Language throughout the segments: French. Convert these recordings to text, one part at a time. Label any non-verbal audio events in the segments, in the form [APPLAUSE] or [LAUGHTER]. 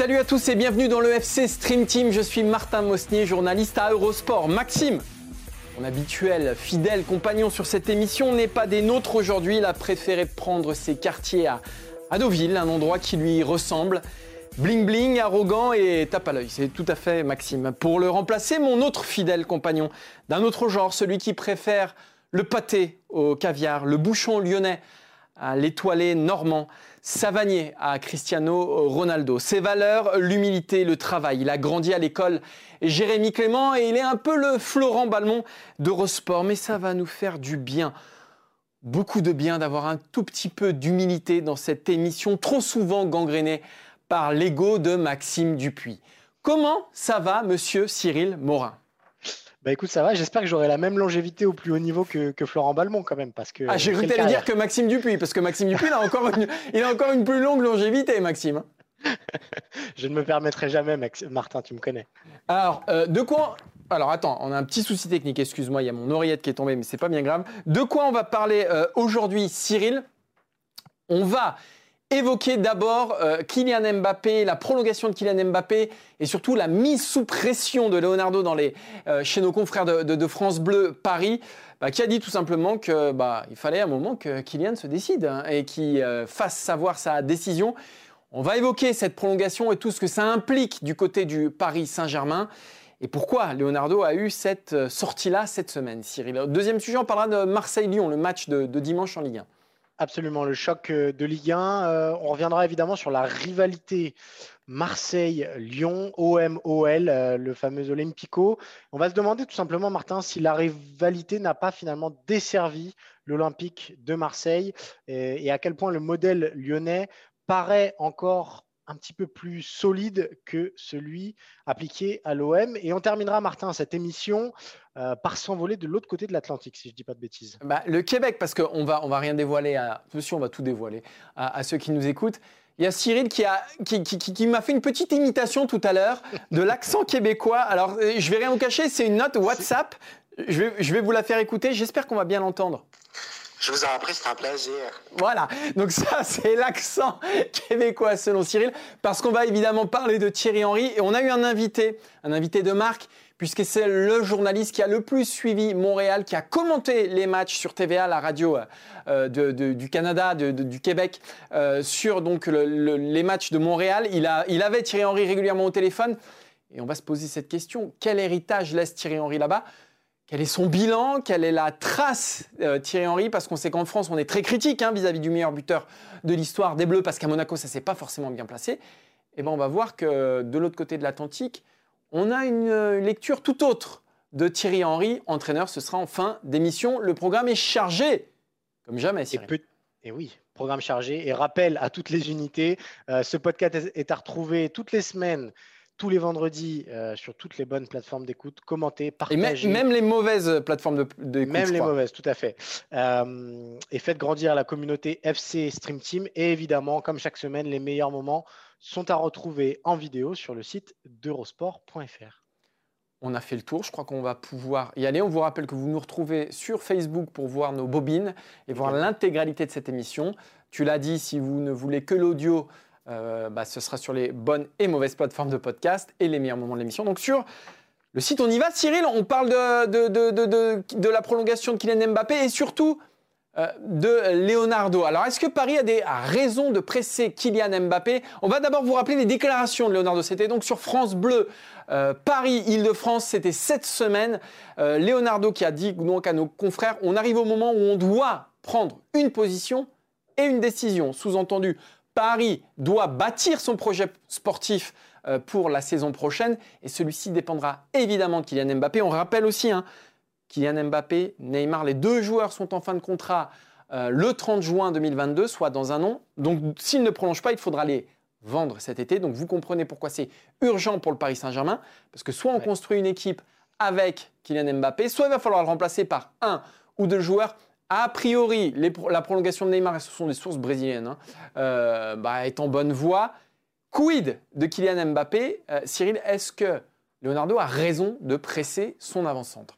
Salut à tous et bienvenue dans le FC Stream Team. Je suis Martin Mosnier, journaliste à Eurosport. Maxime, mon habituel fidèle compagnon sur cette émission, n'est pas des nôtres aujourd'hui. Il a préféré prendre ses quartiers à, à Deauville, un endroit qui lui ressemble. Bling bling, arrogant et tape à l'œil. C'est tout à fait Maxime. Pour le remplacer, mon autre fidèle compagnon d'un autre genre, celui qui préfère le pâté au caviar, le bouchon lyonnais à l'étoilé normand, Savanier à Cristiano Ronaldo. Ses valeurs, l'humilité, le travail. Il a grandi à l'école Jérémy Clément et il est un peu le Florent Balmont d'Eurosport. Mais ça va nous faire du bien. Beaucoup de bien d'avoir un tout petit peu d'humilité dans cette émission trop souvent gangrénée par l'ego de Maxime Dupuis. Comment ça va, monsieur Cyril Morin? Bah écoute, ça va. J'espère que j'aurai la même longévité au plus haut niveau que, Florent Balmont quand même. Parce que ah, j'ai cru que dire que Maxime Dupuis, parce que Maxime Dupuis, il a encore une, il a encore une plus longue longévité, Maxime. [LAUGHS] Je ne me permettrai jamais, Martin, tu me connais. Alors, euh, de quoi alors attends, on a un petit souci technique, excuse-moi, il y a mon oreillette qui est tombée, mais c'est pas bien grave. De quoi on va parler euh, aujourd'hui, Cyril? On va évoquer d'abord euh, Kylian Mbappé, la prolongation de Kylian Mbappé et surtout la mise sous pression de Leonardo dans les, euh, chez nos confrères de, France Bleu Paris, bah, qui a dit tout simplement que bah, il fallait un moment que Kylian se décide hein, et qu'il euh, fasse savoir sa décision. On va évoquer cette prolongation et tout ce que ça implique du côté du Paris Saint-Germain. Et pourquoi Leonardo a eu cette sortie-là cette semaine, Cyril Deuxième sujet, on parlera de Marseille-Lyon, le match de, de dimanche en Ligue 1. Absolument, le choc euh, de Ligue 1. Euh, on reviendra évidemment sur la rivalité Marseille-Lyon, OM-OL, euh, le fameux Olympico. On va se demander tout simplement, Martin, si la rivalité n'a pas finalement desservi l'Olympique de Marseille et, à quel point le modèle lyonnais paraît encore un petit peu plus solide que celui appliqué à l'OM. Et on terminera, Martin, cette émission euh, par s'envoler de l'autre côté de l'Atlantique, si je ne dis pas de bêtises. Bah, le Québec, parce qu'on va, on va rien dévoiler, à, on va tout dévoiler à, ceux qui nous écoutent. Il y a Cyril qui, a, qui, qui, qui m'a fait une petite imitation tout à l'heure de l'accent québécois. Alors, euh, je vais rien vous cacher, c'est une note WhatsApp. Je vais, je vais vous la faire écouter. J'espère qu'on va bien l'entendre. Je vous en prie, c'est un plaisir. Voilà, donc ça [LAUGHS] c'est l'accent québécois selon Cyril, parce qu'on va évidemment parler de Thierry Henry et on a eu un invité, un invité de marque, puisque c'est le journaliste qui a le plus suivi Montréal, qui a commenté les matchs sur TVA, la radio euh, du Canada, du Québec, euh, sur les matchs de Montréal. Il, a, il avait Thierry Henry régulièrement au téléphone. Et on va se poser cette question quel héritage laisse Thierry Henry là-bas? Quel est son bilan? Quelle est la trace euh, Thierry Henry? Parce qu'on sait qu'en France, on est très critique hein, vis-à-vis du meilleur buteur de l'histoire des Bleus, parce qu'à Monaco, ça s'est pas forcément bien placé. Et eh ben, on va voir que de l'autre côté de l'Atlantique, on a une euh, lecture tout autre de Thierry Henry, entraîneur. Ce sera en fin d'émission. Le programme est chargé, comme jamais. Et, et, oui, programme chargé. Et rappel à toutes les unités, euh, ce podcast est à retrouver toutes les semaines tous les vendredis euh, sur toutes les bonnes plateformes d'écoute, commentez, partagez. Et même, les mauvaises plateformes d'écoute. même les mauvaises, tout à fait. Euh, et faites grandir la communauté FC Stream Team. Et évidemment, comme chaque semaine, les meilleurs moments sont à retrouver en vidéo sur le site d'eurosport.fr. On a fait le tour, je crois qu'on va pouvoir y aller. On vous rappelle que vous nous retrouvez sur Facebook pour voir nos bobines et voir l'intégralité de cette émission. Tu l'as dit, si vous ne voulez que l'audio, euh, bah, ce sera sur les bonnes et mauvaises plateformes de podcast et les meilleurs moments de l'émission. Donc sur le site, on y va. Cyril, on parle de, la prolongation de Kylian Mbappé et surtout euh, de Leonardo. Alors, est-ce que Paris a des raisons de presser Kylian Mbappé? On va d'abord vous rappeler les déclarations de Leonardo. C'était donc sur France Bleu, euh, Paris-Île-de-France, c'était cette semaine. Leonardo qui a dit donc à nos confrères, on arrive au moment où on doit prendre une position et une décision. Sous-entendu, Paris doit bâtir son projet sportif euh, pour la saison prochaine et celui-ci dépendra évidemment de Kylian Mbappé. On rappelle aussi hein, Kylian Mbappé, Neymar, les deux joueurs sont en fin de contrat euh, le 30 juin 2022, soit dans un an. Donc s'ils ne prolongent pas, il faudra les vendre cet été. Donc vous comprenez pourquoi c'est urgent pour le Paris Saint-Germain, parce que soit on construit une équipe avec Kylian Mbappé, soit il va falloir le remplacer par un ou deux joueurs. A priori, la prolongation de Neymar, et ce sont des sources brésiliennes, hein, euh, bah, est en bonne voie. Quid de Kylian Mbappé euh, Cyril, est-ce que Leonardo a raison de presser son avant-centre?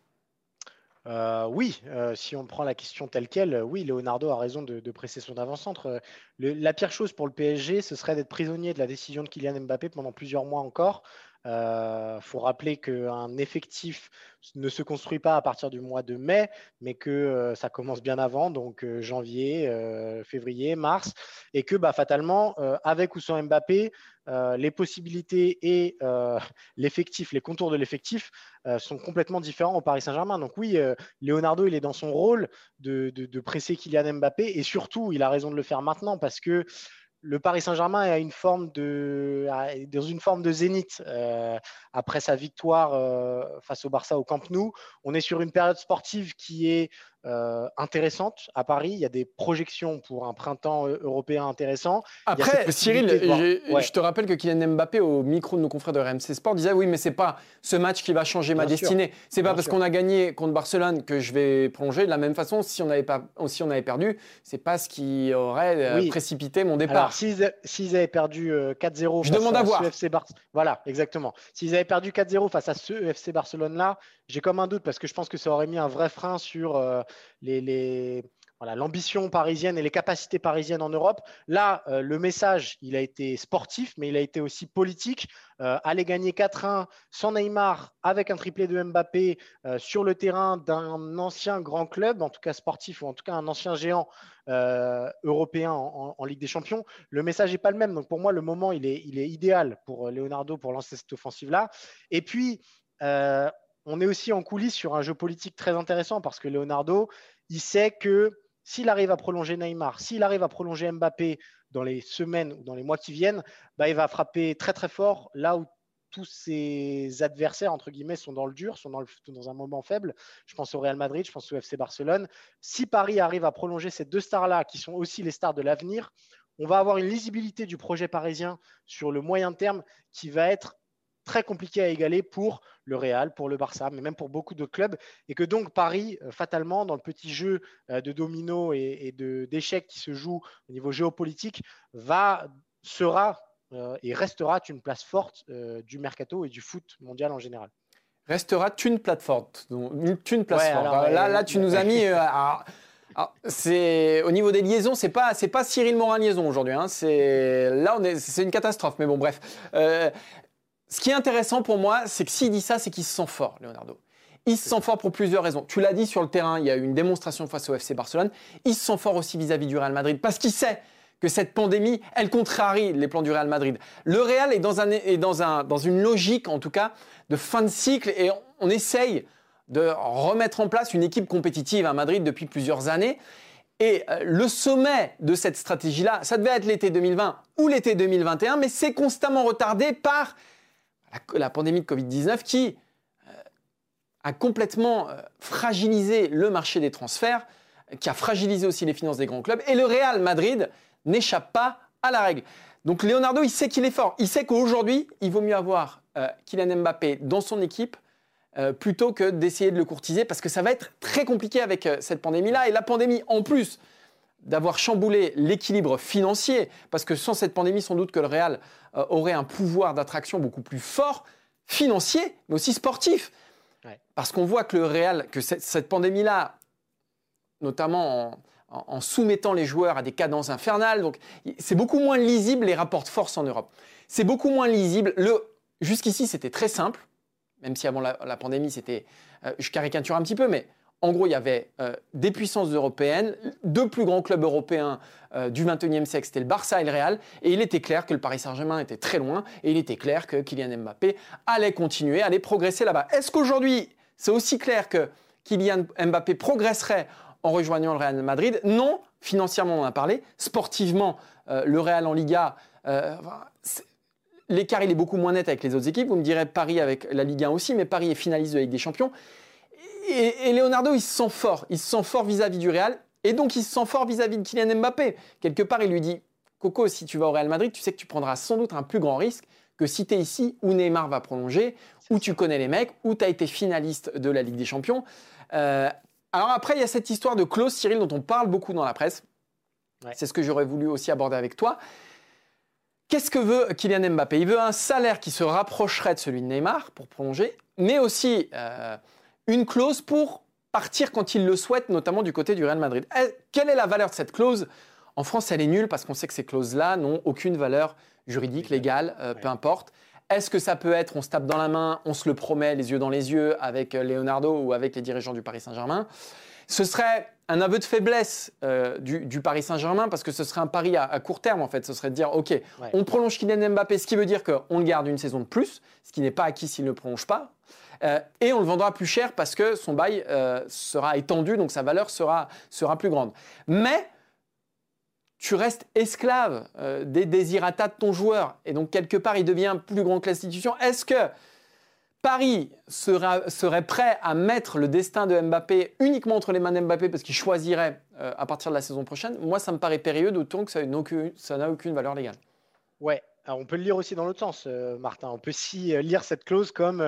Euh, oui, si on prend la question telle qu'elle, oui, Leonardo a raison de, presser son avant-centre. la pire chose pour le PSG, ce serait d'être prisonnier de la décision de Kylian Mbappé pendant plusieurs mois encore. Il euh, faut rappeler qu'un effectif ne se construit pas à partir du mois de mai, mais que euh, ça commence bien avant, donc euh, janvier, février, mars, et que bah, fatalement, avec ou sans Mbappé, les possibilités et [LAUGHS] l'effectif, les contours de l'effectif sont complètement différents au Paris Saint-Germain. Donc oui, Leonardo, il est dans son rôle de, de, presser Kylian Mbappé, et surtout, il a raison de le faire maintenant parce que le Paris Saint-Germain est dans une forme de zénith euh, après sa victoire euh, face au Barça au Camp Nou. On est sur une période sportive qui est euh, intéressante à Paris. Il y a des projections pour un printemps euh, européen intéressant. Après, Cyril, je te rappelle que Kylian Mbappé, au micro de nos confrères de RMC Sport, disait oui, mais c'est pas ce match qui va changer ma destinée. C'est pas parce qu'on a gagné contre Barcelone que je vais prolonger. De la même façon, si on avait, pas, si on avait perdu, c'est pas ce qui aurait euh, précipité mon départ. Alors, s'ils avaient perdu 4-0 face demande à, voir. FC Barcelone, voilà, exactement. S'ils avaient perdu 4-0 face à ce FC Barcelone-là, j'ai comme un doute parce que je pense que ça aurait mis un vrai frein sur l'ambition parisienne et les capacités parisiennes en Europe. Là, euh, le message, il a été sportif, mais il a été aussi politique. Euh, aller gagner 4-1 sans Neymar, avec un triplé de Mbappé euh, sur le terrain d'un ancien grand club, en tout cas sportif, ou en tout cas un ancien géant européen en, Ligue des Champions, le message n'est pas le même. Donc pour moi, le moment, il est, il est idéal pour Leonardo pour lancer cette offensive-là. Et puis, on est aussi en coulisses sur un jeu politique très intéressant parce que Leonardo, il sait que s'il arrive à prolonger Neymar, s'il arrive à prolonger Mbappé dans les semaines ou dans les mois qui viennent, bah, il va frapper très très fort là où tous ses adversaires, entre guillemets, sont dans le dur, sont dans, dans, un moment faible. Je pense au Real Madrid, je pense au FC Barcelone. Si Paris arrive à prolonger ces deux stars-là, qui sont aussi les stars de l'avenir, on va avoir une lisibilité du projet parisien sur le moyen terme qui va être très compliqué à égaler pour le Real, pour le Barça, mais même pour beaucoup de clubs. Et que donc Paris, euh, fatalement, dans le petit jeu euh, de domino et, d'échecs qui se joue au niveau géopolitique, va, sera euh, et restera une place forte du mercato et du foot mondial en général. Restera une place forte. Une place forte. là, là, tu nous as mis. c'est au niveau des liaisons, c'est pas c'est pas Cyril Morin liaison aujourd'hui. Hein. C'est là on est c'est une catastrophe. Mais bon bref, ce qui est intéressant pour moi, c'est que s'il dit ça, c'est qu'il se sent fort, Leonardo. Il se sent fort pour plusieurs raisons. Tu l'as dit sur le terrain, il y a eu une démonstration face au FC Barcelone. Il se sent fort aussi vis-à-vis du Real Madrid parce qu'il sait que cette pandémie, elle contrarie les plans du Real Madrid. Le Real est dans, un, est dans, un, dans une logique, en tout cas, de fin de cycle et on, essaye de remettre en place une équipe compétitive à Madrid depuis plusieurs années. Et euh, le sommet de cette stratégie-là, ça devait être l'été 2020 ou l'été 2021, mais c'est constamment retardé par la, pandémie de Covid-19 qui euh, a complètement euh, fragilisé le marché des transferts, qui a fragilisé aussi les finances des grands clubs. Et le Real Madrid n'échappe pas à la règle. Donc Leonardo, il sait qu'il est fort. Il sait qu'aujourd'hui, il vaut mieux avoir euh, Kylian Mbappé dans son équipe plutôt que d'essayer de le courtiser parce que ça va être très compliqué avec cette pandémie-là. Et la pandémie, en plus d'avoir chamboulé l'équilibre financier, parce que sans cette pandémie, sans doute que le Real euh, aurait un pouvoir d'attraction beaucoup plus fort, financier, mais aussi sportif. Parce qu'on voit que le Real, que cette, pandémie-là, notamment en, soumettant les joueurs à des cadences infernales, donc c'est beaucoup moins lisible les rapports de force en Europe. C'est beaucoup moins lisible. jusqu'ici, c'était très simple, même si avant la, pandémie, c'était, euh, je caricature un petit peu, mais en gros, il y avait euh, des puissances européennes, deux plus grands clubs européens euh, du 21e siècle, c'était le Barça et le Real, et il était clair que le Paris Saint-Germain était très loin, et il était clair que Kylian Mbappé allait continuer, allait progresser là-bas. Est-ce qu'aujourd'hui, c'est aussi clair que Kylian Mbappé progresserait en rejoignant le Real Madrid? Non, financièrement, on en a parlé. Sportivement, euh, le Real en Liga, l'écart il est beaucoup moins net avec les autres équipes. Vous me direz Paris avec la Ligue 1 aussi, mais Paris est finaliste de la Ligue des Champions et, Leonardo, il se sent fort. Il se sent fort vis-à-vis du Real. Et donc, il se sent fort vis-à-vis de Kylian Mbappé. Quelque part, il lui dit Coco, si tu vas au Real Madrid, tu sais que tu prendras sans doute un plus grand risque que si tu es ici où Neymar va prolonger, où tu connais les mecs, où tu as été finaliste de la Ligue des Champions. Euh, alors après, il y a cette histoire de clause, Cyril, dont on parle beaucoup dans la presse. C'est ce que j'aurais voulu aussi aborder avec toi. Qu'est-ce que veut Kylian Mbappé? Il veut un salaire qui se rapprocherait de celui de Neymar pour prolonger, mais aussi euh, une clause pour partir quand il le souhaite, notamment du côté du Real Madrid. Eh, quelle est la valeur de cette clause? En France, elle est nulle parce qu'on sait que ces clauses-là n'ont aucune valeur juridique, légale, euh, peu importe. Est-ce que ça peut être on se tape dans la main, on se le promet les yeux dans les yeux avec euh, Leonardo ou avec les dirigeants du Paris Saint-Germain? Ce serait un aveu de faiblesse euh, du, Paris Saint-Germain parce que ce serait un pari à, court terme en fait. Ce serait de dire ok, on prolonge Kylian Mbappé, ce qui veut dire qu'on le garde une saison de plus, ce qui n'est pas acquis s'il ne prolonge pas. Euh, et on le vendra plus cher parce que son bail sera étendu, donc sa valeur sera, sera plus grande. Mais tu restes esclave euh, des désirata de ton joueur. Et donc, quelque part, il devient plus grand que l'institution. Est-ce que Paris serait prêt à mettre le destin de Mbappé uniquement entre les mains d'Mbappé parce qu'il choisirait euh, à partir de la saison prochaine Moi, ça me paraît périlleux, d'autant que ça n'a aucune, valeur légale. Ouais, on peut le lire aussi dans l'autre sens, euh, Martin. On peut aussi lire cette clause comme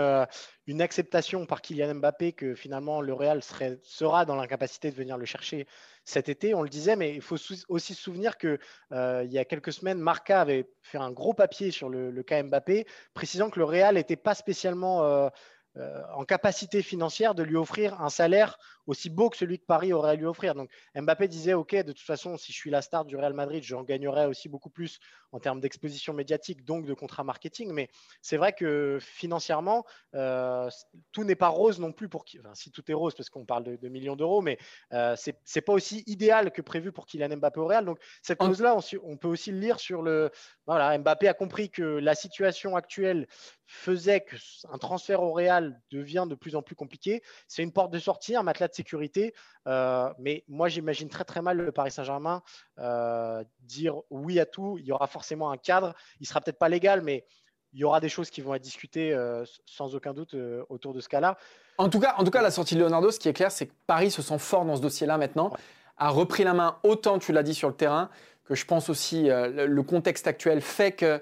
une acceptation par Kylian Mbappé que finalement le Real sera dans l'incapacité de venir le chercher cet été. On le disait, mais il faut aussi se souvenir que euh, il y a quelques semaines, Marca avait fait un gros papier sur le, le cas Mbappé, précisant que le Real n'était pas spécialement euh, euh, en capacité financière de lui offrir un salaire aussi beau que celui que Paris aurait à lui offrir. Donc Mbappé disait, OK, de toute façon, si je suis la star du Real Madrid, j'en gagnerai aussi beaucoup plus en termes d'exposition médiatique, donc de contrat marketing. Mais c'est vrai que financièrement, euh, tout n'est pas rose non plus pour qui. Enfin, si tout est rose, parce qu'on parle de, millions d'euros, mais euh, ce c'est pas aussi idéal que prévu pour Kylian Mbappé au Real. Donc cette clause-là, on, peut aussi le lire sur le. Voilà, Mbappé a compris que la situation actuelle faisait qu'un transfert au Real devient de plus en plus compliqué. C'est une porte de sortie, un matelas sécurité. Euh, mais moi, j'imagine très très mal le Paris Saint-Germain euh, dire oui à tout. Il y aura forcément un cadre. Il sera peut-être pas légal, mais il y aura des choses qui vont être discutées euh, sans aucun doute autour de ce cas-là. En tout cas, en tout cas, la sortie de Leonardo, ce qui est clair, c'est que Paris se sent fort dans ce dossier-là maintenant, a repris la main autant, tu l'as dit, sur le terrain, que je pense aussi le contexte actuel fait que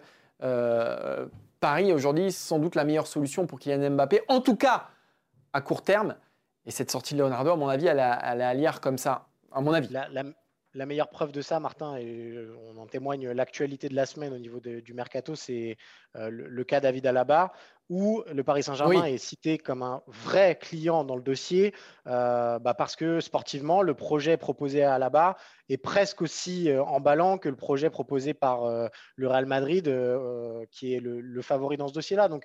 Paris aujourd'hui, c'est sans doute la meilleure solution pour Kylian Mbappé, en tout cas à court terme. Et cette sortie de Leonardo, à mon avis, elle, est à lire comme ça, à mon avis. La, meilleure preuve de ça, Martin, et on en témoigne l'actualité de la semaine au niveau du mercato, c'est euh, le, cas David Alaba, où le Paris Saint-Germain est cité comme un vrai client dans le dossier, euh, bah, parce que sportivement, le projet proposé à Alaba est presque aussi euh, emballant que le projet proposé par le Real Madrid, qui est le, le, favori dans ce dossier-là. Donc,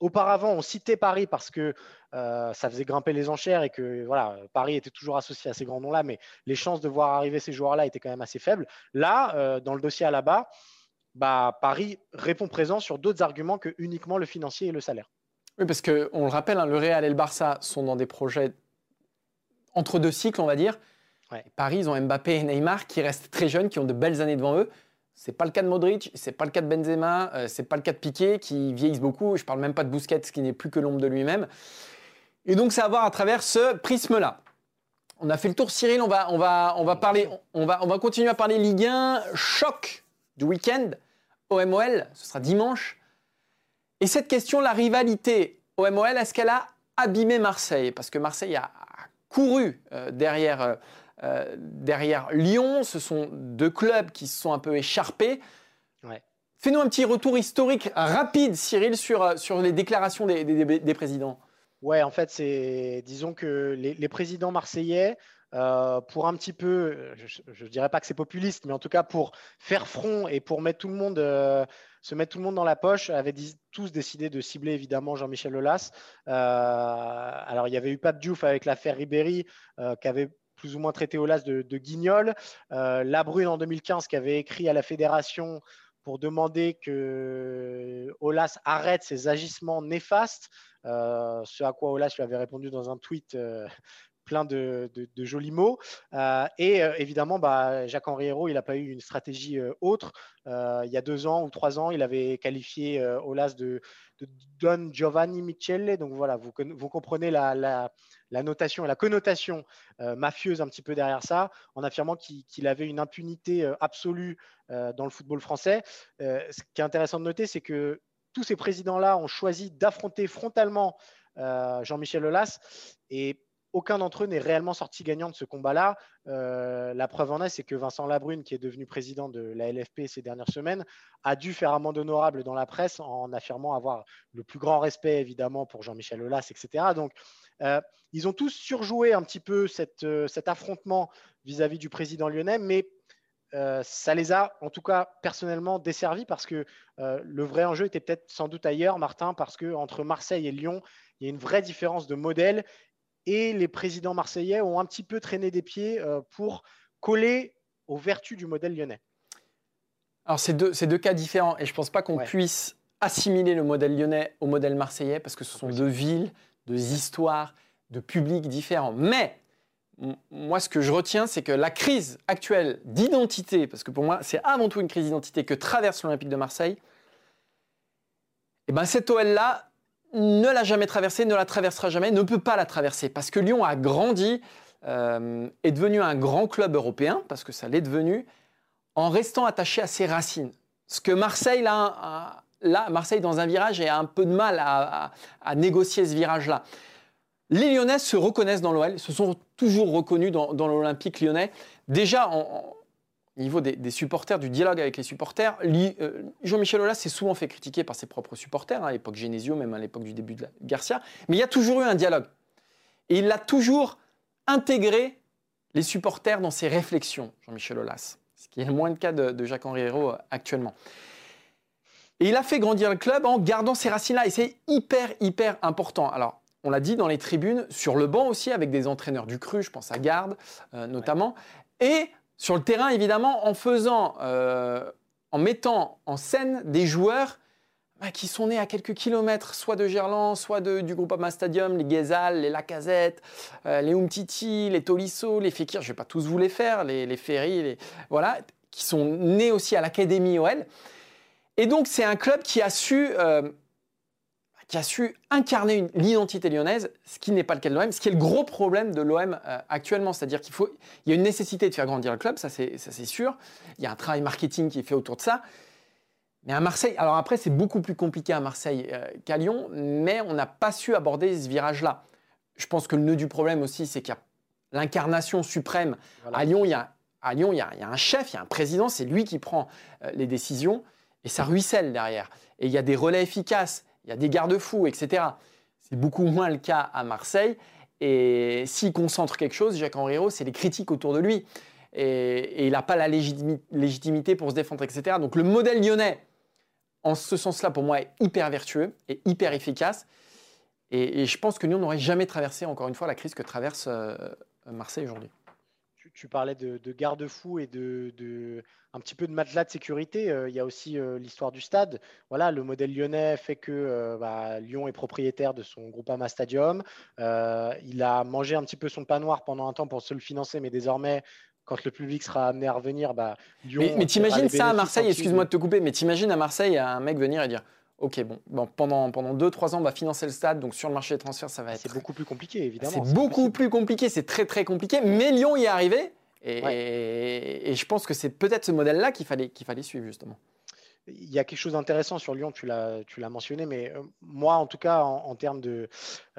auparavant, on citait Paris parce que euh, ça faisait grimper les enchères et que voilà, Paris était toujours associé à ces grands noms-là, mais les chances de voir arriver ces joueurs-là étaient quand même assez faibles. Là, euh, dans le dossier à la bas, bah, Paris répond présent sur d'autres arguments que uniquement le financier et le salaire. Oui, parce qu'on le rappelle, hein, le Real et le Barça sont dans des projets entre deux cycles, on va dire. Paris, ils ont Mbappé et Neymar qui restent très jeunes, qui ont de belles années devant eux. C'est pas le cas de Modric, c'est pas le cas de Benzema, euh, c'est pas le cas de Piqué qui vieillissent beaucoup. Je parle même pas de Busquets qui n'est plus que l'ombre de lui-même. Et donc c'est à voir à travers ce prisme-là. On a fait le tour, Cyril. On va, on va, parler, on va, on va continuer à parler Ligue 1. Choc du week-end. OMOL, ce sera dimanche. Et cette question, la rivalité OMOL, est-ce qu'elle a abîmé Marseille? Parce que Marseille a couru euh, derrière euh, euh, derrière Lyon, ce sont deux clubs qui se sont un peu écharpés. Fais-nous un petit retour historique rapide, Cyril, sur, euh, sur les déclarations des, des, présidents. Ouais, en fait, c'est disons que les, présidents marseillais, euh, pour un petit peu, je ne dirais pas que c'est populiste, mais en tout cas pour faire front et pour mettre tout le monde, se mettre tout le monde dans la poche, avaient tous décidé de cibler évidemment Jean-Michel Aulas. alors il y avait eu Pape Diouf avec l'affaire Ribéry, qui avait plus ou moins traité Olas de, de guignol. Euh, Labrune en 2015 qui avait écrit à la fédération pour demander que Olas arrête ses agissements néfastes, euh, ce à quoi Olas lui avait répondu dans un tweet euh, plein de, jolis mots. et évidemment, bah, Jacques-Henri Hérault, il n'a pas eu une stratégie autre. il y a deux ans ou trois ans, il avait qualifié Olas de, Don Giovanni Michele. Donc voilà, vous, comprenez la, notation et la connotation mafieuse un petit peu derrière ça, en affirmant qu'il avait une impunité absolue dans le football français. ce qui est intéressant de noter, c'est que tous ces présidents-là ont choisi d'affronter frontalement euh, Jean-Michel Aulas et aucun d'entre eux n'est réellement sorti gagnant de ce combat-là. Euh, la preuve en est, c'est que Vincent Labrune, qui est devenu président de la LFP ces dernières semaines, a dû faire amende honorable dans la presse en affirmant avoir le plus grand respect, évidemment, pour Jean-Michel Aulas, etc. Donc, euh, ils ont tous surjoué un petit peu cet affrontement vis-à-vis -vis du président lyonnais, mais euh, ça les a, en tout cas personnellement, desservis parce que euh, le vrai enjeu était peut-être sans doute ailleurs, Martin, parce que entre Marseille et Lyon, il y a une vraie différence de modèle et les présidents marseillais ont un petit peu traîné des pieds euh, pour coller aux vertus du modèle lyonnais. Alors, c'est deux, deux, cas différents et je ne pense pas qu'on puisse assimiler le modèle lyonnais au modèle marseillais parce que ce sont deux villes, deux histoires, de publics différents. Mais moi, ce que je retiens, c'est que la crise actuelle d'identité, parce que pour moi, c'est avant tout une crise d'identité que traverse l'Olympique de Marseille, et eh ben cette OL-là ne l'a jamais traversée, ne la traversera jamais, ne peut pas la traverser, parce que Lyon a grandi, euh, est devenu un grand club européen, parce que ça l'est devenu, en restant attaché à ses racines. Ce que Marseille, là, Marseille dans un virage, a un peu de mal à négocier ce virage-là. Les Lyonnais se reconnaissent dans l'OL, se sont toujours reconnus dans, l'Olympique lyonnais. Déjà, au niveau des, supporters, du dialogue avec les supporters, euh, Jean-Michel Aulas s'est souvent fait critiquer par ses propres supporters, hein, à l'époque Genesio, même à l'époque du début de Garcia. Mais il y a toujours eu un dialogue. Et il a toujours intégré les supporters dans ses réflexions, Jean-Michel Aulas. Ce qui est moins le cas de, Jacques-Henri Hérault euh, actuellement. Et il a fait grandir le club en gardant ses racines-là. Et c'est hyper, hyper important. Alors, on l'a dit dans les tribunes, sur le banc aussi, avec des entraîneurs du cru, je pense à Garde euh, notamment, et sur le terrain évidemment en faisant, euh, en mettant en scène des joueurs bah, qui sont nés à quelques kilomètres, soit de Gerland, soit du Groupama Stadium, les Guézal, les Lacazette, euh, les Umtiti, les Tolisso, les Fekir, je ne vais pas tous vous les faire, les, les Ferry, les, voilà, qui sont nés aussi à l'Académie OL. Et donc c'est un club qui a su qui a su incarner l'identité lyonnaise, ce qui n'est pas le cas de l'OM, ce qui est le gros problème de l'OM euh, actuellement. C'est-à-dire qu'il faut, il y a une nécessité de faire grandir le club, ça c'est, sûr. Il y a un travail marketing qui est fait autour de ça. Mais à Marseille, alors après c'est beaucoup plus compliqué à Marseille euh, qu'à Lyon, mais on n'a pas su aborder ce virage-là. Je pense que le nœud du problème aussi, c'est qu'il y a l'incarnation suprême. À Lyon, il y a, à Lyon, il y, a, un chef, il y a un président, c'est lui qui prend euh, les décisions, et ça ruisselle derrière. Et il y a des relais efficaces il y a des garde-fous, etc. C'est beaucoup moins le cas à Marseille. Et s'il concentre quelque chose, Jacques Henriot, c'est les critiques autour de lui. Et, il n'a pas la légitimité pour se défendre, etc. Donc le modèle lyonnais, en ce sens-là, pour moi, est hyper vertueux et hyper efficace. Et, je pense que nous, on n'aurait jamais traversé, encore une fois, la crise que traverse euh, Marseille aujourd'hui tu, parlais de, garde-fous et de, un petit peu de matelas de sécurité. Euh, il y a aussi euh, l'histoire du stade. Voilà, le modèle lyonnais fait que euh, bah, Lyon est propriétaire de son Groupama Stadium. il a mangé un petit peu son pain noir pendant un temps pour se le financer, mais désormais, quand le public sera amené à revenir, bah, Lyon. Mais, mais t'imagines ça à Marseille, excuse-moi de te couper, mais t'imagines à Marseille un mec venir et dire Ok, bon, bon pendant, pendant 2-3 ans, on va financer le stade, donc sur le marché des transferts, ça va être. C'est beaucoup plus compliqué, évidemment. C'est beaucoup plus compliqué, c'est très très compliqué, mais Lyon y est arrivé, et, et, je pense que c'est peut-être ce modèle-là qu'il fallait, qu'il fallait suivre, justement. Il y a quelque chose d'intéressant sur Lyon, tu l'as, tu l'as mentionné, mais euh, moi, en tout cas, en, termes de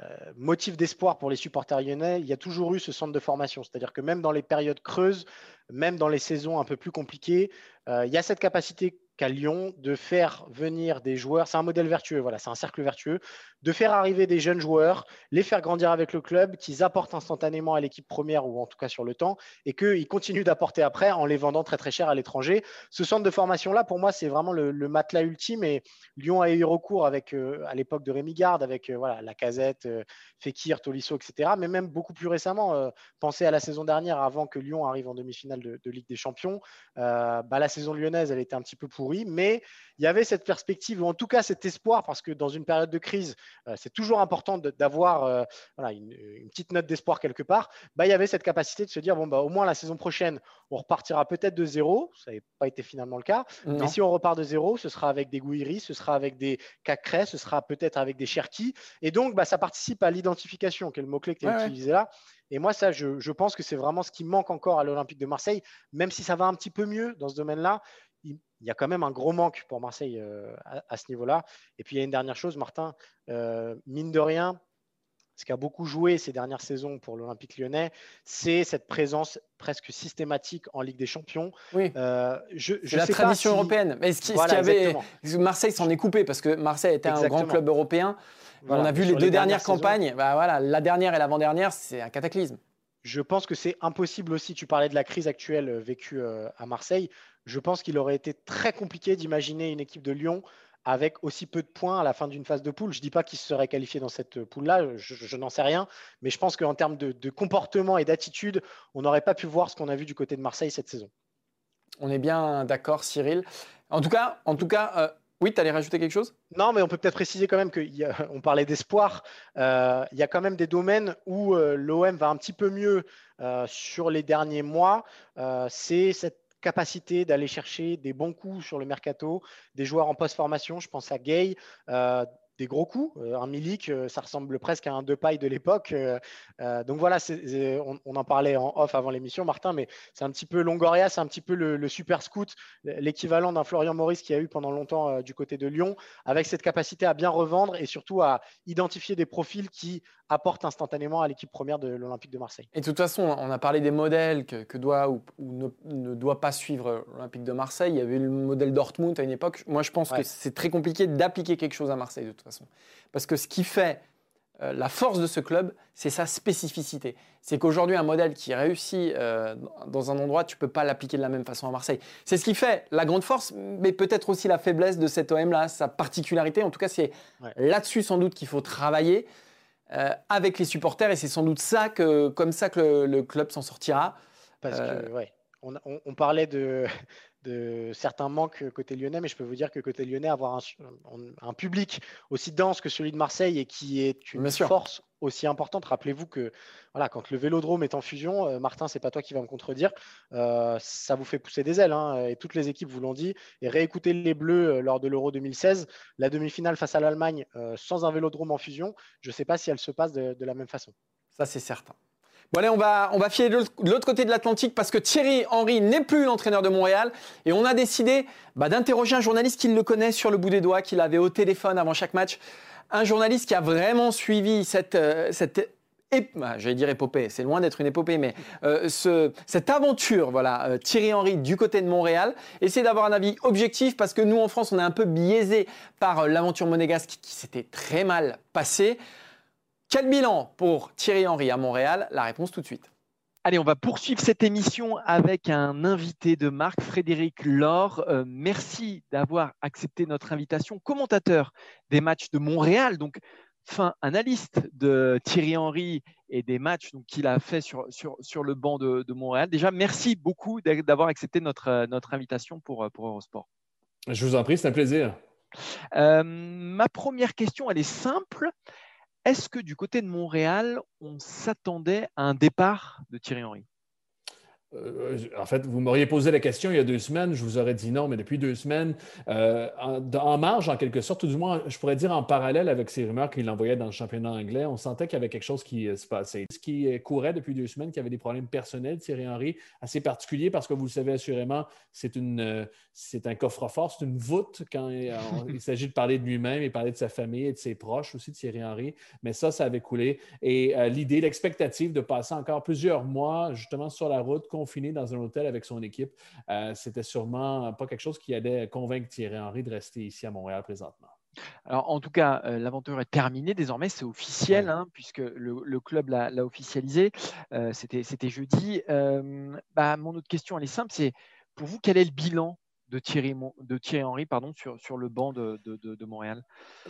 euh, motif d'espoir pour les supporters lyonnais, il y a toujours eu ce centre de formation. C'est-à-dire que même dans les périodes creuses, même dans les saisons un peu plus compliquées, euh, il y a cette capacité qu'à Lyon de faire venir des joueurs. C'est un modèle vertueux, voilà, c'est un cercle vertueux, de faire arriver des jeunes joueurs, les faire grandir avec le club, qu'ils apportent instantanément à l'équipe première ou en tout cas sur le temps, et qu'ils continuent d'apporter après en les vendant très très cher à l'étranger. Ce centre de formation-là, pour moi, c'est vraiment le, matelas ultime. Et Lyon a eu recours avec, euh, à l'époque de Rémi Garde, avec euh, voilà, la casette, euh, Fekir, Tolisso, etc. Mais même beaucoup plus récemment, pensez à la saison dernière, avant que Lyon arrive en demi-finale de, Ligue des Champions. Bah, la saison lyonnaise, elle était un petit peu pour oui, mais il y avait cette perspective, ou en tout cas cet espoir, parce que dans une période de crise, euh, c'est toujours important d'avoir euh, une, petite note d'espoir quelque part. Bah, il y avait cette capacité de se dire, bon, bah, au moins la saison prochaine, on repartira peut-être de zéro. Ça n'avait pas été finalement le cas. Mais si on repart de zéro, ce sera avec des Gouiri, ce sera avec des Cacré, ce sera peut-être avec des Cherki. Et donc, bah, ça participe à l'identification, qui est le mot-clé que tu as utilisé là. Et moi, ça, je, pense que c'est vraiment ce qui manque encore à l'Olympique de Marseille, même si ça va un petit peu mieux dans ce domaine-là. Il, y a quand même un gros manque pour Marseille euh, à, ce niveau-là. Et puis, il y a une dernière chose, Martin, euh, mine de rien, ce qui a beaucoup joué ces dernières saisons pour l'Olympique lyonnais, c'est cette présence presque systématique en Ligue des Champions. Oui. Euh, je, la tradition européenne. Mais ce qui, avait, Marseille s'en est coupé parce que Marseille était un grand club européen on a vu les deux dernières, campagnes. Bah, voilà, la dernière et l'avant-dernière, c'est un cataclysme. Je pense que c'est impossible aussi. Tu parlais de la crise actuelle vécue à Marseille. Je pense qu'il aurait été très compliqué d'imaginer une équipe de Lyon avec aussi peu de points à la fin d'une phase de poule. Je ne dis pas qu'ils se seraient qualifiés dans cette poule-là, je, n'en sais rien, mais je pense qu'en termes de, comportement et d'attitude, on n'aurait pas pu voir ce qu'on a vu du côté de Marseille cette saison. On est bien d'accord, Cyril. En tout cas, en tout cas euh, oui, tu allais rajouter quelque chose? Non, mais on peut peut-être préciser quand même qu'on parlait d'espoir. Euh, il y a quand même des domaines où euh, l'OM va un petit peu mieux sur les derniers mois. C'est cette capacité d'aller chercher des bons coups sur le mercato, des joueurs en post-formation. Je pense à Gay, des gros coups. Euh, un Milik, euh, ça ressemble presque à un paille de l'époque. Euh, donc voilà, on, en parlait en off avant l'émission, Martin, mais c'est un petit peu Longoria, c'est un petit peu le, super scout, l'équivalent d'un Florian Maurice qui a eu pendant longtemps du côté de Lyon, avec cette capacité à bien revendre et surtout à identifier des profils qui apportent instantanément à l'équipe première de l'Olympique de Marseille. Et de toute façon, on a parlé des modèles que, doit ou, ne, doit pas suivre l'Olympique de Marseille. Il y avait le modèle Dortmund à une époque. Moi, je pense que c'est très compliqué d'appliquer quelque chose à Marseille de toute façon. Parce que ce qui fait euh, la force de ce club, c'est sa spécificité. C'est qu'aujourd'hui, un modèle qui réussit euh, dans un endroit, tu ne peux pas l'appliquer de la même façon à Marseille. C'est ce qui fait la grande force, mais peut-être aussi la faiblesse de cet OM-là, sa particularité. En tout cas, c'est là-dessus sans doute qu'il faut travailler euh, avec les supporters, et c'est sans doute ça que, comme ça que le, club s'en sortira. Parce que, ouais. on, parlait de, de certains manques côté lyonnais, mais je peux vous dire que côté lyonnais, avoir un, public aussi dense que celui de Marseille et qui est une force aussi importante. Rappelez-vous que voilà, quand le Vélodrome est en fusion, euh, Martin, c'est pas toi qui va me contredire, euh, ça vous fait pousser des ailes, hein, et toutes les équipes vous l'ont dit. Et réécoutez les Bleus euh, lors de l'Euro 2016, la demi-finale face à l'Allemagne sans un Vélodrome en fusion, je ne sais pas si elle se passe de, de la même façon. Ça, c'est certain. On va, on va filer de l'autre côté de l'Atlantique parce que Thierry Henry n'est plus l'entraîneur de Montréal et on a décidé bah, d'interroger un journaliste qui le connaît sur le bout des doigts, qu'il avait au téléphone avant chaque match. Un journaliste qui a vraiment suivi cette, euh, cette bah, j'allais dire épopée, c'est loin d'être une épopée, mais euh, ce, cette aventure, voilà, euh, Thierry Henry du côté de Montréal, essayer d'avoir un avis objectif parce que nous en France, on est un peu biaisé par l'aventure monégasque qui s'était très mal passée. Quel bilan pour Thierry Henry à Montréal? La réponse tout de suite. Allez, on va poursuivre cette émission avec un invité de marque, Frédéric Laure. Euh, merci d'avoir accepté notre invitation. Commentateur des matchs de Montréal, donc fin analyste de Thierry Henry et des matchs qu'il a fait sur, sur, sur le banc de, Montréal. Déjà, merci beaucoup d'avoir accepté notre, notre invitation pour, pour Eurosport. Je vous en prie, c'est un plaisir. Euh, ma première question, elle est simple. Est-ce que du côté de Montréal, on s'attendait à un départ de Thierry Henry? Euh, en fait, vous m'auriez posé la question il y a deux semaines, je vous aurais dit non, mais depuis deux semaines, euh, en, marge en quelque sorte, ou du moins, je pourrais dire en parallèle avec ces rumeurs qu'il envoyait dans le championnat anglais, on sentait qu'il y avait quelque chose qui euh, se passait. Ce qui courait depuis deux semaines, qu'il y avait des problèmes personnels, Thierry Henry, assez particuliers parce que vous le savez assurément, c'est une, c'est un coffre-fort, c'est une voûte quand [LAUGHS] il, s'agit de parler de lui-même et parler de sa famille et de ses proches aussi, Thierry Henry. Mais ça, ça avait coulé. Et l'idée, l'expectative de passer encore plusieurs mois justement sur la route, confiné dans un hôtel avec son équipe, euh, c'était sûrement pas quelque chose qui allait convaincre Thierry Henry de rester ici à Montréal présentement. Alors, en tout cas, euh, l'aventure est terminée. Désormais, c'est officiel, hein, puisque le, club l'a officialisé. Euh, C'était jeudi. Euh, bah, mon autre question, elle est simple c'est pour vous, quel est le bilan de Thierry, de Thierry Henry pardon, sur, sur le banc de, de, Montréal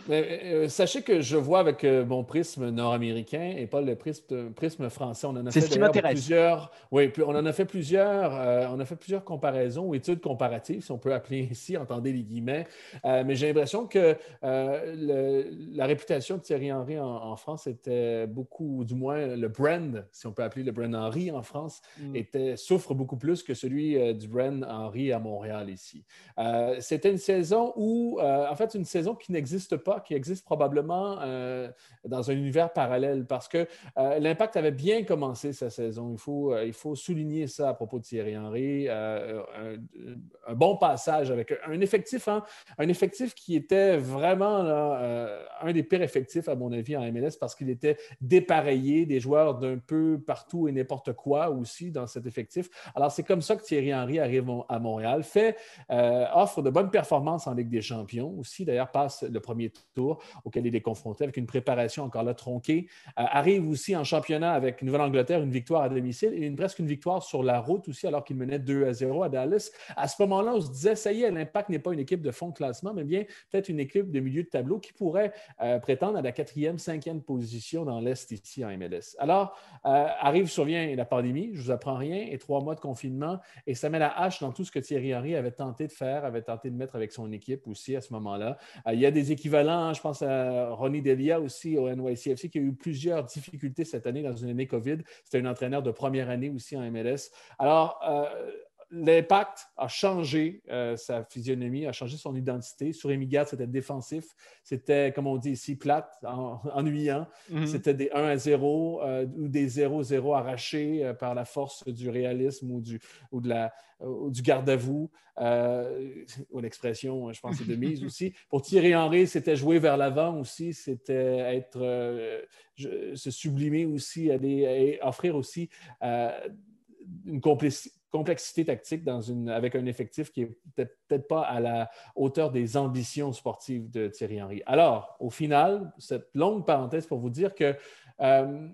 euh, Sachez que je vois avec euh, mon prisme nord-américain et pas le prisme, prisme français. On en a fait plusieurs. Oui, on en a fait plusieurs. Euh, on a fait plusieurs comparaisons ou études comparatives, si on peut appeler ici, entendez les guillemets. mais j'ai l'impression que la réputation de Thierry Henry en, France était beaucoup, du moins le brand, si on peut appeler le brand Henry en France, mm. était, souffre beaucoup plus que celui du brand Henry à Montréal ici. Euh, c'était une saison où, euh, en fait, une saison qui n'existe pas, qui existe probablement euh, dans un univers parallèle parce que l'impact avait bien commencé sa saison. Il faut, il faut souligner ça à propos de Thierry Henry. Un, bon passage avec un effectif, hein, un effectif qui était vraiment un des pires effectifs, à mon avis, en MLS parce qu'il était dépareillé, des joueurs d'un peu partout et n'importe quoi aussi dans cet effectif. Alors, c'est comme ça que Thierry Henry arrive à Montréal, fait euh, offre de bonnes performances en Ligue des Champions. Aussi, d'ailleurs, passe le premier tour auquel il est confronté avec une préparation encore là tronquée. Euh, arrive aussi en championnat avec Nouvelle-Angleterre, une victoire à domicile et une, presque une victoire sur la route aussi, alors qu'il menait 2 à 0 à Dallas. À ce moment-là, on se disait, ça y est, l'Impact n'est pas une équipe de fond de classement, mais bien peut-être une équipe de milieu de tableau qui pourrait euh, prétendre à la quatrième, cinquième position dans l'Est ici en MLS. Alors, arrive, survient la pandémie, je vous apprends rien, et trois mois de confinement, et ça met la hache dans tout ce que Thierry Henry avait tenté de faire, avait tenté de mettre avec son équipe aussi à ce moment-là. Euh, il y a des équivalents, hein, je pense à Ronnie Delia aussi au NYCFC qui a eu plusieurs difficultés cette année dans une année COVID. C'était un entraîneur de première année aussi en MLS. Alors, euh, l'impact a changé euh, sa physionomie, a changé son identité. Sur Emigat, c'était défensif. C'était, comme on dit ici, plate, [LAUGHS] ennuyant. Mhm. C'était des 1 à 0 euh, ou des 0-0 arrachés euh, par la force du réalisme ou du, ou de la, du garde-à-vous. ou l'expression, je pense, c'est de mise [LAUGHS] aussi. Pour Thierry Henry, c'était jouer vers l'avant aussi. C'était être, se sublimer aussi, aller, offrir aussi une complicité complexité tactique dans une, avec un effectif qui n'est peut-être pas à la hauteur des ambitions sportives de Thierry Henry. Alors, au final, cette longue parenthèse pour vous dire que euh,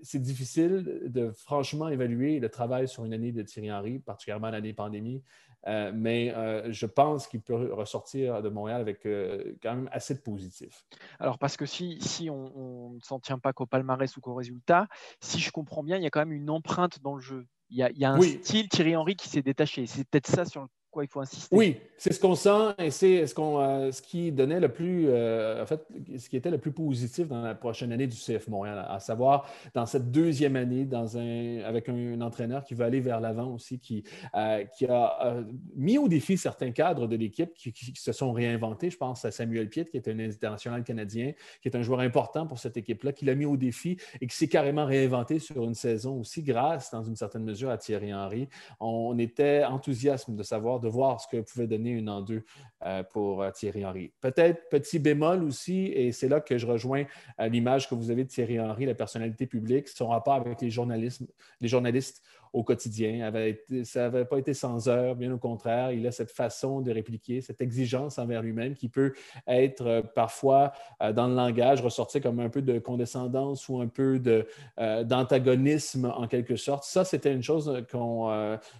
c'est difficile de franchement évaluer le travail sur une année de Thierry Henry, particulièrement l'année pandémie, euh, mais euh, je pense qu'il peut ressortir de Montréal avec quand même assez de positif. Alors, parce que si, si on ne s'en tient pas qu'au palmarès ou qu'au résultat, si je comprends bien, il y a quand même une empreinte dans le jeu. Il y a, un style Thierry Henry qui s'est détaché. C'est peut-être ça sur il faut insister. Oui, c'est ce qu'on sent et c'est ce, qu'on, euh, ce qui donnait le plus, euh, en fait, ce qui était le plus positif dans la prochaine année du CF Montréal, à savoir dans cette deuxième année, dans un, avec un, entraîneur qui veut aller vers l'avant aussi, qui, euh, qui a mis au défi certains cadres de l'équipe qui, se sont réinventés. Je pense à Samuel Piet, qui est un international canadien, qui est un joueur important pour cette équipe-là, qui l'a mis au défi et qui s'est carrément réinventé sur une saison aussi grâce, dans une certaine mesure, à Thierry Henry. On était enthousiaste de savoir de voir ce que pouvait donner une en deux euh, pour euh, Thierry Henry. Peut-être petit bémol aussi, et c'est là que je rejoins euh, l'image que vous avez de Thierry Henry, la personnalité publique, son rapport avec les, les journalistes au quotidien. ça n'avait pas été sans heure, bien au contraire. Il a cette façon de répliquer, cette exigence envers lui-même qui peut être euh, parfois euh, dans le langage ressortir comme un peu de condescendance ou un peu euh, d'antagonisme en quelque sorte. Ça, c'était une chose qu'on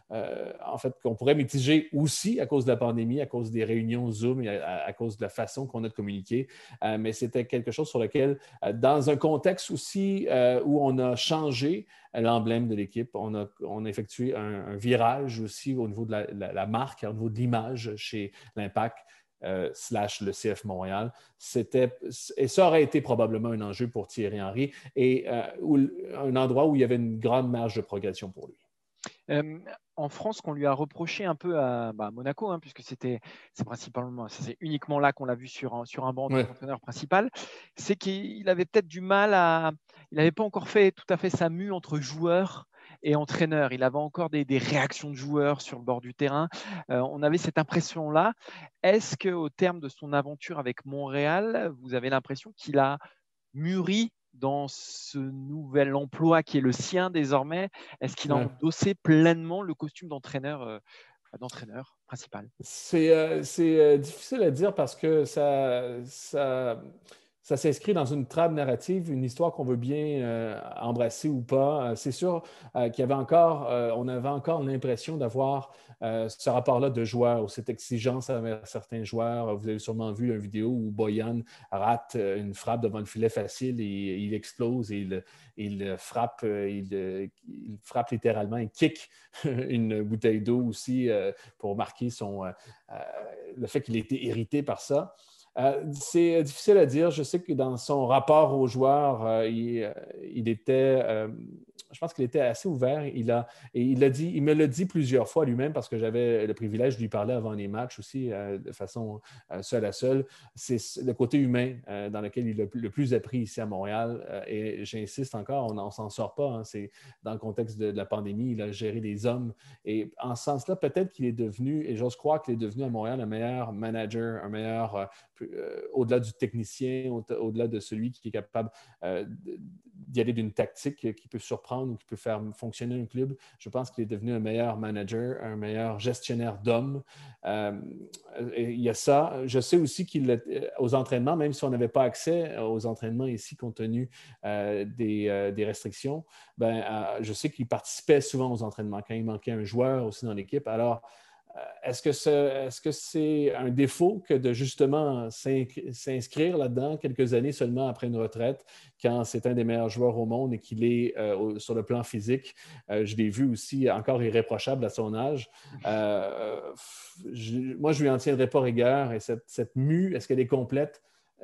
en fait, qu'on pourrait mitiger aussi à cause de la pandémie, à cause des réunions Zoom et à, cause de la façon qu'on a de communiquer. mais c'était quelque chose sur lequel, dans un contexte aussi où on a changé, l'emblème de l'équipe. On a, on effectué un, virage aussi au niveau de la, marque, au niveau de l'image chez l'Impact. Euh, slash le CF Montréal. C'était, et ça aurait été probablement un enjeu pour Thierry Henry et euh, un endroit où il y avait une grande marge de progression pour lui. Euh, en France, qu'on lui a reproché un peu à bah, Monaco, hein, puisque c'était c'est principalement, c'est uniquement là qu'on l'a vu sur un, sur un banc d'entraîneur principal, c'est qu'il avait peut-être du mal à, il n'avait pas encore fait tout à fait sa mue entre joueur et entraîneur. Il avait encore des, réactions de joueurs sur le bord du terrain. Euh, on avait cette impression-là. Est-ce qu'au terme de son aventure avec Montréal, vous avez l'impression qu'il a mûri dans ce nouvel emploi qui est le sien désormais Est-ce qu'il a endossé pleinement le costume d'entraîneur euh, d'entraîneur principal? C'est euh, euh, difficile à dire parce que ça, ça, ça s'inscrit dans une trame narrative, une histoire qu'on veut bien euh, embrasser ou pas. Euh, c'est sûr euh, qu'il y avait encore, on avait encore l'impression d'avoir ce rapport-là de joueurs ou cette exigence avec certains joueurs. Vous avez sûrement vu une vidéo où Boyan rate une frappe devant le filet facile et il explose et il, frappe, il, frappe littéralement, il kick [LAUGHS] une bouteille d'eau aussi pour marquer son, le fait qu'il était irrité par ça. Euh, c'est difficile à dire. Je sais que dans son rapport aux joueurs, euh, il, euh, était je pense qu'il était assez ouvert. Il, a, il, me l'a dit plusieurs fois lui-même parce que j'avais le privilège de lui parler avant les matchs aussi, euh, de façon euh, seule à seule. C'est le côté humain euh, dans lequel il a le plus appris ici à Montréal. et j'insiste encore, on ne s'en sort pas. Hein. c'est dans le contexte de, la pandémie, il a géré des hommes. Et en ce sens-là, peut-être qu'il est devenu, et j'ose croire qu'il est devenu à Montréal un meilleur manager, un meilleur, au-delà du technicien, au-delà de celui qui est capable d'y aller d'une tactique qui peut surprendre ou qui peut faire fonctionner un club. Je pense qu'il est devenu un meilleur manager, un meilleur gestionnaire d'hommes. Euh, il y a ça. Je sais aussi qu'il euh, aux entraînements, même si on n'avait pas accès aux entraînements ici compte tenu euh, des, des, restrictions, ben, je sais qu'il participait souvent aux entraînements quand il manquait un joueur aussi dans l'équipe. Alors, euh, est-ce que c'est un défaut que de justement s'inscrire là-dedans quelques années seulement après une retraite, quand c'est un des meilleurs joueurs au monde et qu'il est euh, sur le plan physique, euh, je l'ai vu aussi encore irréprochable à son âge. moi, je lui en tiendrai pas rigueur et cette, cette mue, est-ce qu'elle est complète?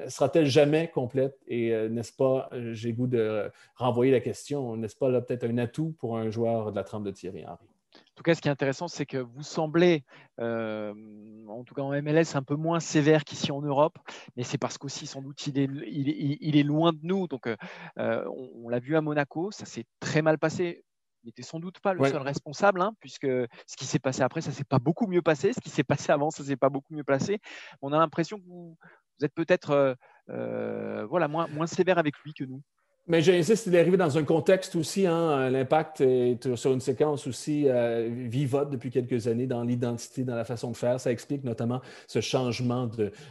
Sera-t-elle jamais complète? Et n'est-ce pas, j'ai goût de renvoyer la question, n'est-ce pas là peut-être un atout pour un joueur de la trempe de Thierry Henry? En tout cas, ce qui est intéressant, c'est que vous semblez, euh, en tout cas en MLS, un peu moins sévère qu'ici en Europe, mais c'est parce qu'aussi, sans doute, il est, il, est, loin de nous. Donc, euh, euh, on, l'a vu à Monaco, ça s'est très mal passé. Il n'était sans doute pas le seul responsable, hein, puisque ce qui s'est passé après, ça ne s'est pas beaucoup mieux passé. Ce qui s'est passé avant, ça ne s'est pas beaucoup mieux passé. On a l'impression que vous, êtes peut-être voilà, moins, moins sévère avec lui que nous. Mais j'insiste, il est arrivé dans un contexte aussi, hein, l'impact est sur une séquence aussi euh, vivote depuis quelques années dans l'identité, dans la façon de faire. Ça explique notamment ce changement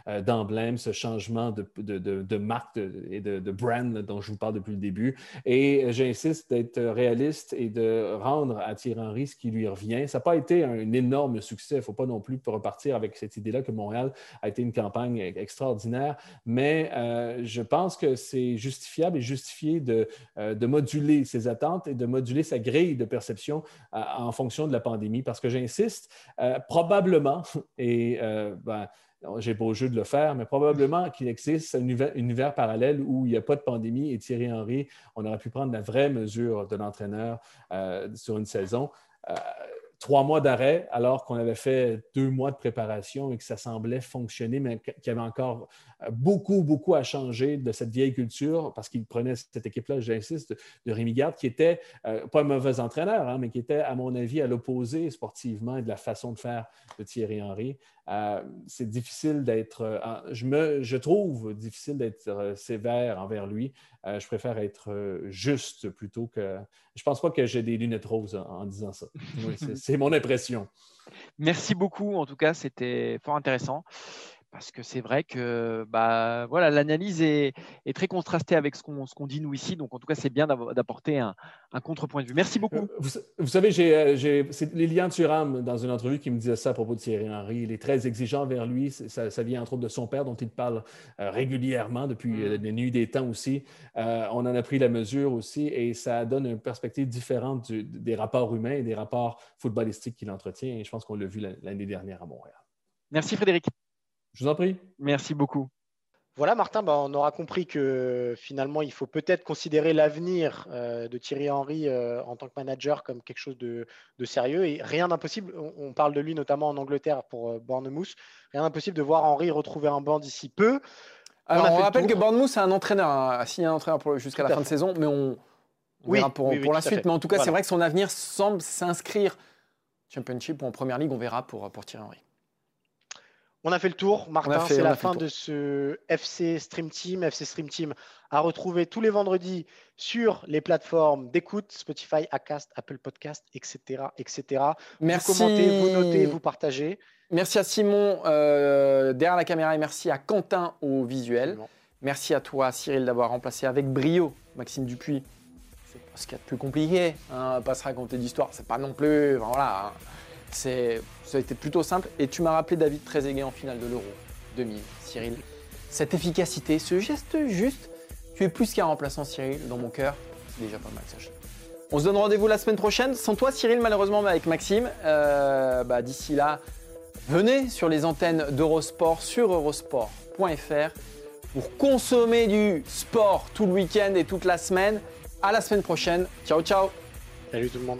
euh, d'emblème, ce changement de, marque et de, brand dont je vous parle depuis le début. Et j'insiste d'être réaliste et de rendre à Thierry Henry ce qui lui revient. Ça n'a pas été un énorme succès. Il ne faut pas non plus repartir avec cette idée-là que Montréal a été une campagne extraordinaire, mais euh, je pense que c'est justifiable et justifiable euh, de, moduler ses attentes et de moduler sa grille de perception euh, en fonction de la pandémie. Parce que j'insiste, euh, probablement, [LAUGHS] et ben, j'ai beau jeu de le faire, mais probablement qu'il existe un univers, parallèle où il n'y a pas de pandémie et Thierry Henry, on aurait pu prendre la vraie mesure de l'entraîneur sur une saison trois mois d'arrêt alors qu'on avait fait deux mois de préparation et que ça semblait fonctionner, mais qu'il y avait encore euh, beaucoup, beaucoup à changer de cette vieille culture parce qu'il prenait cette équipe-là, j'insiste, de Rémi Garde, qui était euh, pas un mauvais entraîneur, hein, mais qui était, à mon avis, à l'opposé sportivement et de la façon de faire de Thierry Henry. Euh, c'est difficile d'être, je, me, je trouve difficile d'être sévère envers lui. je préfère être juste plutôt que. Je pense pas que j'ai des lunettes roses en, disant ça. [LAUGHS] c'est mon impression. Merci beaucoup. En tout cas, c'était fort intéressant parce que c'est vrai que bah, voilà, l'analyse est, très contrastée avec ce qu'on dit nous ici. Donc, en tout cas, c'est bien d'apporter un, contrepoint de vue. Merci beaucoup. Euh, vous, savez, euh, c'est Lilian Thuram, dans une entrevue, qui me disait ça à propos de Thierry Henry. Il est très exigeant vers lui. Ça, vient entre autres de son père, dont il parle euh, régulièrement depuis mm. les nuits des temps aussi. on en a pris la mesure aussi et ça donne une perspective différente des rapports humains et des rapports footballistiques qu'il entretient. Et je pense qu'on l'a vu l'année dernière à Montréal. Merci Frédéric. Je vous en prie. Merci beaucoup. Voilà, Martin, bah, on aura compris que finalement, il faut peut-être considérer l'avenir euh, de Thierry Henry euh, en tant que manager comme quelque chose de, sérieux et rien d'impossible. On, parle de lui notamment en Angleterre pour euh, Bournemouth. Rien d'impossible de voir Henry retrouver un banc d'ici peu. Alors, on, rappelle que Bournemouth, c'est un entraîneur, a signé un entraîneur jusqu'à la fin de saison, mais on, verra pour, pour la suite. Mais en tout cas, c'est vrai que son avenir semble s'inscrire Championship ou en Première Ligue. On verra pour, pour Thierry Henry. On a fait le tour, Martin. C'est la fin de ce FC Stream Team. FC Stream Team à retrouver tous les vendredis sur les plateformes d'écoute, Spotify, Acast, Apple Podcast, etc. etc. Merci. Vous commentez, vous notez, vous partagez. Merci à Simon euh, derrière la caméra et merci à Quentin au visuel. Merci à toi, Cyril, d'avoir remplacé avec brio Maxime Dupuis. C'est pas ce qu'il y a de plus compliqué. Hein, pas se raconter d'histoire, c'est pas non plus. voilà. Hein. C'est, ça a été plutôt simple. Et tu m'as rappelé David Trezeguet en finale de l'Euro 2000, Cyril. Cette efficacité, ce geste juste, tu es plus qu'un remplaçant, Cyril, dans mon cœur. C'est déjà pas mal, sache. On se donne rendez-vous la semaine prochaine. Sans toi, Cyril, malheureusement, mais avec Maxime. Euh, bah, d'ici là, venez sur les antennes d'Eurosport sur eurosport.fr pour consommer du sport tout le week-end et toute la semaine. À la semaine prochaine. Ciao, ciao. Salut tout le monde.